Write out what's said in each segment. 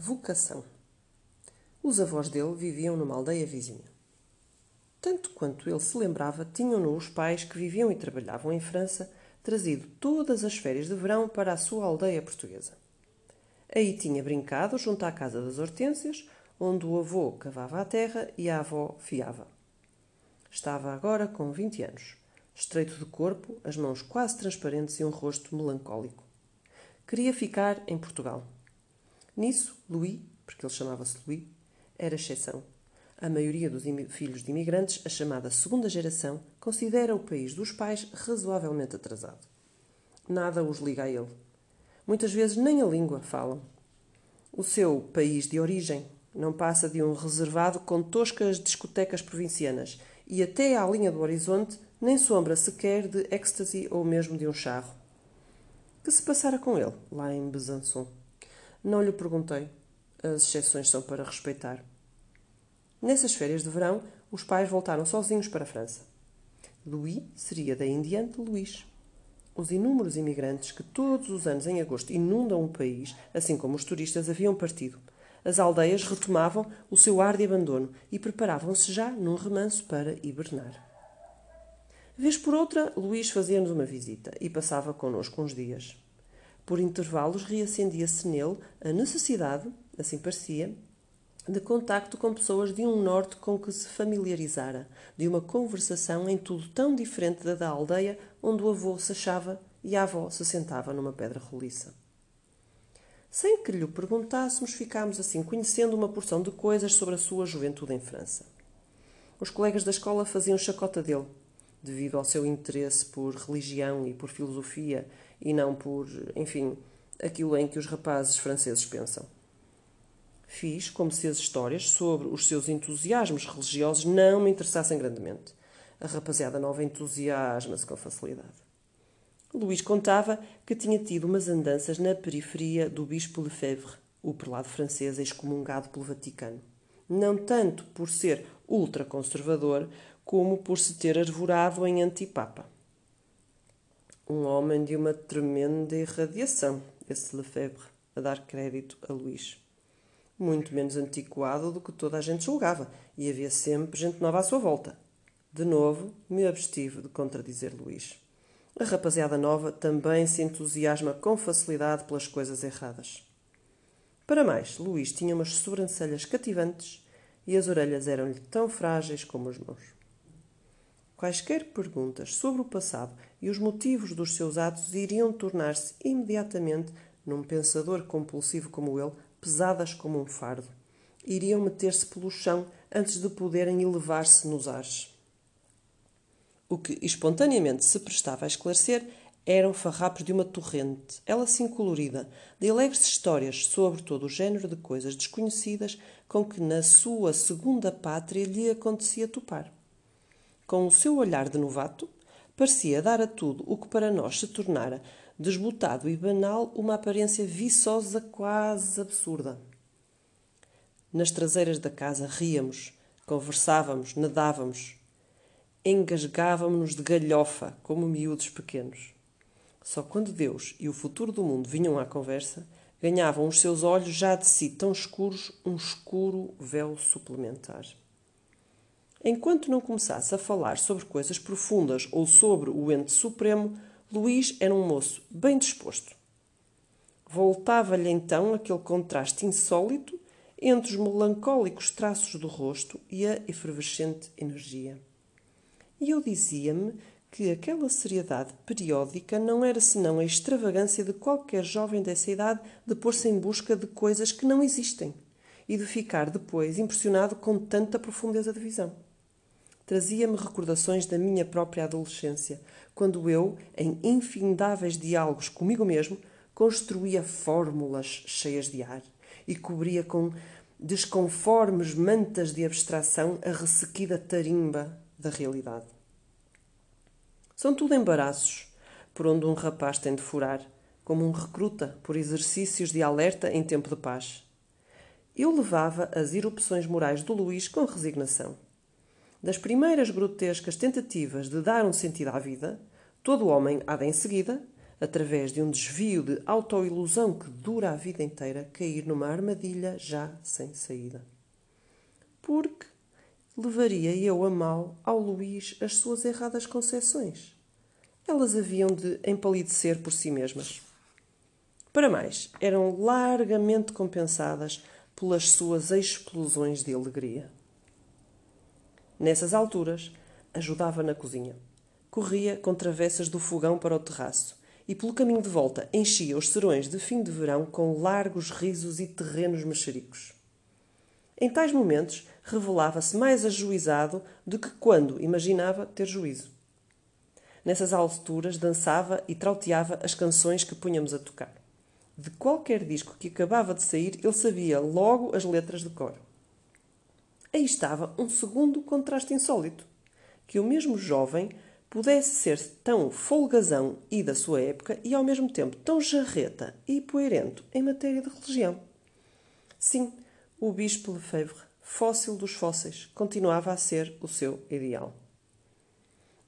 Vocação. Os avós dele viviam numa aldeia vizinha. Tanto quanto ele se lembrava, tinham-no os pais que viviam e trabalhavam em França, trazido todas as férias de verão para a sua aldeia portuguesa. Aí tinha brincado junto à casa das hortênsias, onde o avô cavava a terra e a avó fiava. Estava agora com vinte anos, estreito de corpo, as mãos quase transparentes e um rosto melancólico. Queria ficar em Portugal Nisso, Louis, porque ele chamava-se Louis, era exceção. A maioria dos filhos de imigrantes, a chamada segunda geração, considera o país dos pais razoavelmente atrasado. Nada os liga a ele. Muitas vezes nem a língua falam. O seu país de origem não passa de um reservado com toscas discotecas provincianas e até à linha do horizonte nem sombra sequer de êxtase ou mesmo de um charro. Que se passara com ele, lá em Besançon? Não lhe perguntei. As exceções são para respeitar. Nessas férias de verão, os pais voltaram sozinhos para a França. Louis seria daí em diante Luís. Os inúmeros imigrantes que todos os anos em agosto inundam o país, assim como os turistas, haviam partido. As aldeias retomavam o seu ar de abandono e preparavam-se já num remanso para hibernar. Vez por outra, Luís fazia-nos uma visita e passava connosco uns dias. Por intervalos reacendia-se nele a necessidade, assim parecia, de contacto com pessoas de um norte com que se familiarizara, de uma conversação em tudo tão diferente da da aldeia onde o avô se achava e a avó se sentava numa pedra roliça. Sem que lhe perguntássemos, ficámos assim conhecendo uma porção de coisas sobre a sua juventude em França. Os colegas da escola faziam chacota dele, devido ao seu interesse por religião e por filosofia e não por, enfim, aquilo em que os rapazes franceses pensam. Fiz como se as histórias sobre os seus entusiasmos religiosos não me interessassem grandemente. A rapaziada nova entusiasma-se com facilidade. Luís contava que tinha tido umas andanças na periferia do Bispo Lefebvre, o prelado francês excomungado pelo Vaticano. Não tanto por ser ultraconservador, como por se ter arvorado em antipapa. Um homem de uma tremenda irradiação, esse Lefebvre, a dar crédito a Luís. Muito menos antiquado do que toda a gente julgava, e havia sempre gente nova à sua volta. De novo, me abstive de contradizer Luís. A rapaziada nova também se entusiasma com facilidade pelas coisas erradas. Para mais, Luís tinha umas sobrancelhas cativantes e as orelhas eram-lhe tão frágeis como as mãos. Quaisquer perguntas sobre o passado e os motivos dos seus atos iriam tornar-se imediatamente, num pensador compulsivo como ele, pesadas como um fardo. Iriam meter-se pelo chão antes de poderem elevar-se nos ares. O que espontaneamente se prestava a esclarecer eram farrapos de uma torrente, ela assim colorida, de alegres histórias sobre todo o género de coisas desconhecidas com que na sua segunda pátria lhe acontecia topar com o seu olhar de novato, parecia dar a tudo o que para nós se tornara desbotado e banal uma aparência viçosa quase absurda. Nas traseiras da casa ríamos, conversávamos, nadávamos, engasgávamos-nos de galhofa como miúdos pequenos. Só quando Deus e o futuro do mundo vinham à conversa, ganhavam os seus olhos já de si tão escuros um escuro véu suplementar. Enquanto não começasse a falar sobre coisas profundas ou sobre o ente supremo, Luís era um moço bem disposto. Voltava-lhe então aquele contraste insólito entre os melancólicos traços do rosto e a efervescente energia. E eu dizia-me que aquela seriedade periódica não era senão a extravagância de qualquer jovem dessa idade de pôr-se em busca de coisas que não existem e de ficar depois impressionado com tanta profundeza de visão trazia-me recordações da minha própria adolescência, quando eu, em infindáveis diálogos comigo mesmo, construía fórmulas cheias de ar e cobria com desconformes mantas de abstração a ressequida tarimba da realidade. São tudo embaraços por onde um rapaz tem de furar, como um recruta por exercícios de alerta em tempo de paz. Eu levava as erupções morais do Luís com resignação das primeiras grotescas tentativas de dar um sentido à vida, todo homem há de em seguida através de um desvio de autoilusão que dura a vida inteira, cair numa armadilha já sem saída. Porque levaria eu a mal ao Luís as suas erradas concepções. Elas haviam de empalidecer por si mesmas. Para mais, eram largamente compensadas pelas suas explosões de alegria. Nessas alturas, ajudava na cozinha. Corria com travessas do fogão para o terraço e, pelo caminho de volta, enchia os serões de fim de verão com largos risos e terrenos mexericos. Em tais momentos, revelava-se mais ajuizado do que quando imaginava ter juízo. Nessas alturas, dançava e trauteava as canções que punhamos a tocar. De qualquer disco que acabava de sair, ele sabia logo as letras de cor. Aí estava um segundo contraste insólito: que o mesmo jovem pudesse ser tão folgazão e da sua época e ao mesmo tempo tão jarreta e poerento em matéria de religião. Sim, o Bispo Lefebvre, fóssil dos fósseis, continuava a ser o seu ideal.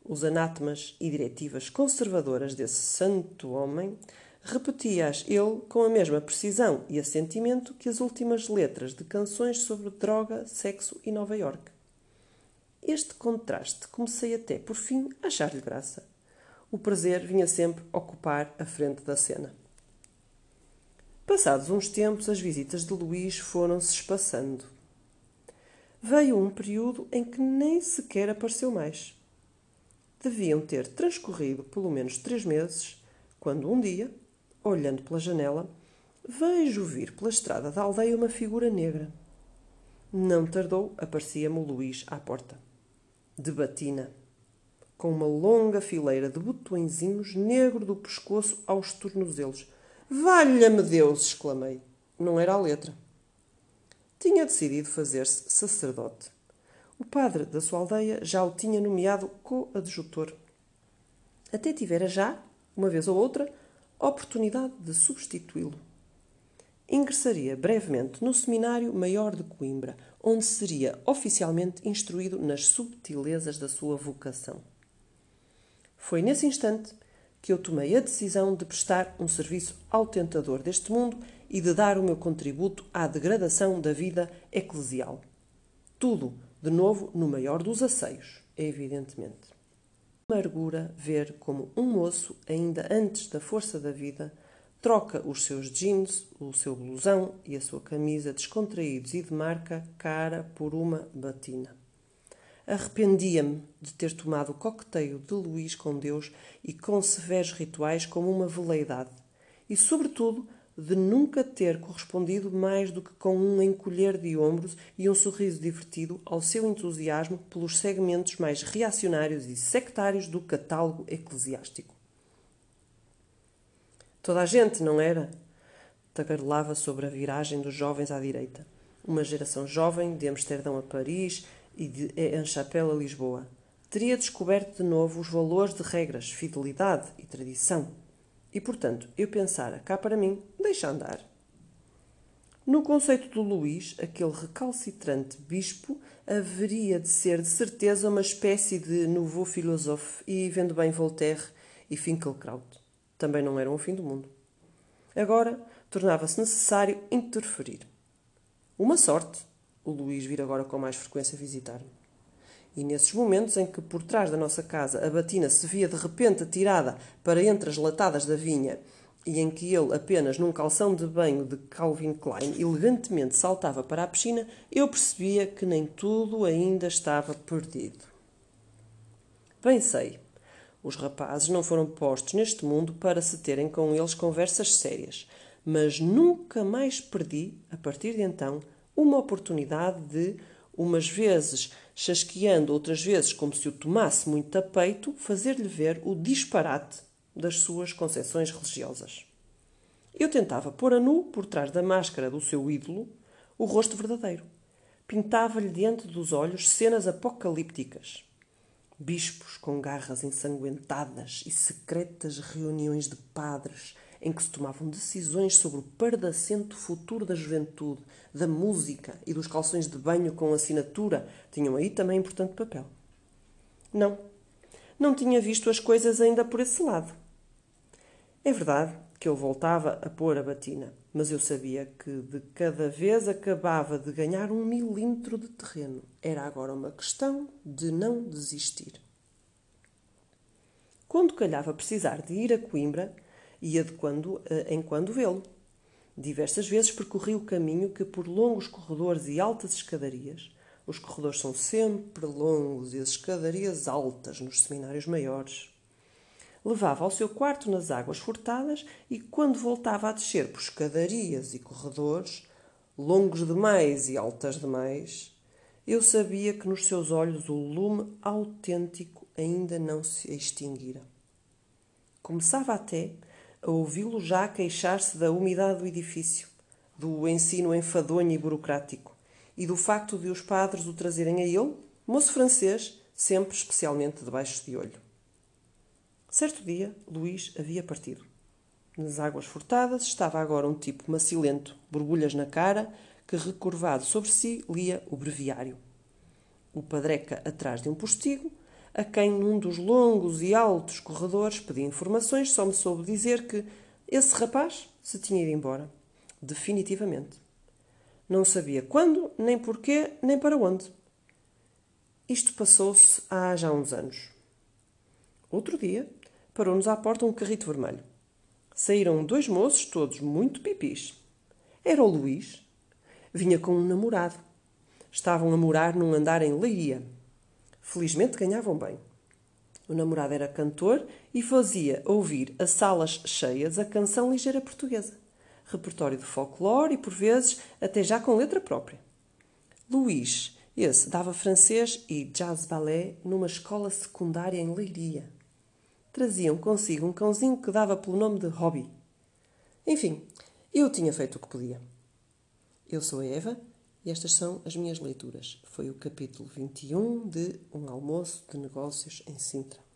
Os anátemas e diretivas conservadoras desse santo homem repetia-as ele com a mesma precisão e assentimento que as últimas letras de canções sobre droga, sexo e Nova York. Este contraste comecei até, por fim, a achar-lhe graça. O prazer vinha sempre ocupar a frente da cena. Passados uns tempos, as visitas de Luís foram-se espaçando. Veio um período em que nem sequer apareceu mais. Deviam ter transcorrido pelo menos três meses, quando um dia, olhando pela janela, vejo vir pela estrada da aldeia uma figura negra. Não tardou, aparecia-me o Luís à porta. De batina, com uma longa fileira de botõezinhos negro do pescoço aos tornozelos. Valha-me Deus! exclamei. Não era a letra. Tinha decidido fazer-se sacerdote. O padre da sua aldeia já o tinha nomeado coadjutor. Até tivera já, uma vez ou outra, oportunidade de substituí-lo. Ingressaria brevemente no Seminário Maior de Coimbra, onde seria oficialmente instruído nas subtilezas da sua vocação. Foi nesse instante que eu tomei a decisão de prestar um serviço ao tentador deste mundo e de dar o meu contributo à degradação da vida eclesial. Tudo, de novo, no maior dos asseios, evidentemente amargura ver como um moço, ainda antes da força da vida, troca os seus jeans, o seu blusão e a sua camisa descontraídos e de marca cara por uma batina. Arrependia-me de ter tomado o coqueteio de Luís com Deus e com severos rituais como uma veleidade, e, sobretudo, de nunca ter correspondido mais do que com um encolher de ombros e um sorriso divertido ao seu entusiasmo pelos segmentos mais reacionários e sectários do catálogo eclesiástico. Toda a gente, não era? Tagarelava sobre a viragem dos jovens à direita. Uma geração jovem de Amsterdão a Paris e de Enchapelle a Lisboa. Teria descoberto de novo os valores de regras, fidelidade e tradição e, portanto, eu pensara, cá para mim, deixa andar. No conceito do Luís, aquele recalcitrante bispo haveria de ser de certeza uma espécie de nouveau philosophe e, vendo bem Voltaire e Finkelkraut, também não eram o fim do mundo. Agora tornava-se necessário interferir. Uma sorte, o Luís vir agora com mais frequência visitar-me. E nesses momentos em que por trás da nossa casa a batina se via de repente atirada para entre as latadas da vinha e em que ele, apenas num calção de banho de Calvin Klein, elegantemente saltava para a piscina, eu percebia que nem tudo ainda estava perdido. Bem sei, os rapazes não foram postos neste mundo para se terem com eles conversas sérias, mas nunca mais perdi, a partir de então, uma oportunidade de, umas vezes chasqueando outras vezes como se o tomasse muito a peito, fazer-lhe ver o disparate das suas concepções religiosas. Eu tentava pôr a nu, por trás da máscara do seu ídolo, o rosto verdadeiro. Pintava-lhe diante dos olhos cenas apocalípticas. Bispos com garras ensanguentadas e secretas reuniões de padres em que se tomavam decisões sobre o pardacento futuro da juventude, da música e dos calções de banho com assinatura, tinham aí também importante papel. Não, não tinha visto as coisas ainda por esse lado. É verdade que ele voltava a pôr a batina, mas eu sabia que de cada vez acabava de ganhar um milímetro de terreno. Era agora uma questão de não desistir. Quando calhava precisar de ir a Coimbra, ia de quando eh, em quando vê-lo. Diversas vezes percorri o caminho que, por longos corredores e altas escadarias, os corredores são sempre longos e as escadarias altas nos seminários maiores, levava ao seu quarto nas águas furtadas e, quando voltava a descer por escadarias e corredores, longos demais e altas demais, eu sabia que nos seus olhos o lume autêntico ainda não se extinguira. Começava até ouvi-lo já queixar-se da umidade do edifício, do ensino enfadonho e burocrático, e do facto de os padres o trazerem a ele, moço francês, sempre especialmente debaixo de olho. Certo dia, Luís havia partido. Nas águas furtadas estava agora um tipo macilento, borbulhas na cara, que recurvado sobre si lia o breviário. O padreca atrás de um postigo, a quem num dos longos e altos corredores pedi informações, só me soube dizer que esse rapaz se tinha ido embora. Definitivamente. Não sabia quando, nem porquê, nem para onde. Isto passou-se há já uns anos. Outro dia, parou-nos à porta um carrito vermelho. Saíram dois moços, todos muito pipis. Era o Luís. Vinha com um namorado. Estavam a morar num andar em Leiria. Felizmente ganhavam bem. O namorado era cantor e fazia ouvir a salas cheias a canção ligeira portuguesa. Repertório de folclore e, por vezes, até já com letra própria. Luís, esse, dava francês e jazz ballet numa escola secundária em Leiria traziam consigo um cãozinho que dava pelo nome de Hobby. Enfim, eu tinha feito o que podia. Eu sou a Eva e estas são as minhas leituras. Foi o capítulo 21 de Um Almoço de Negócios em Sintra.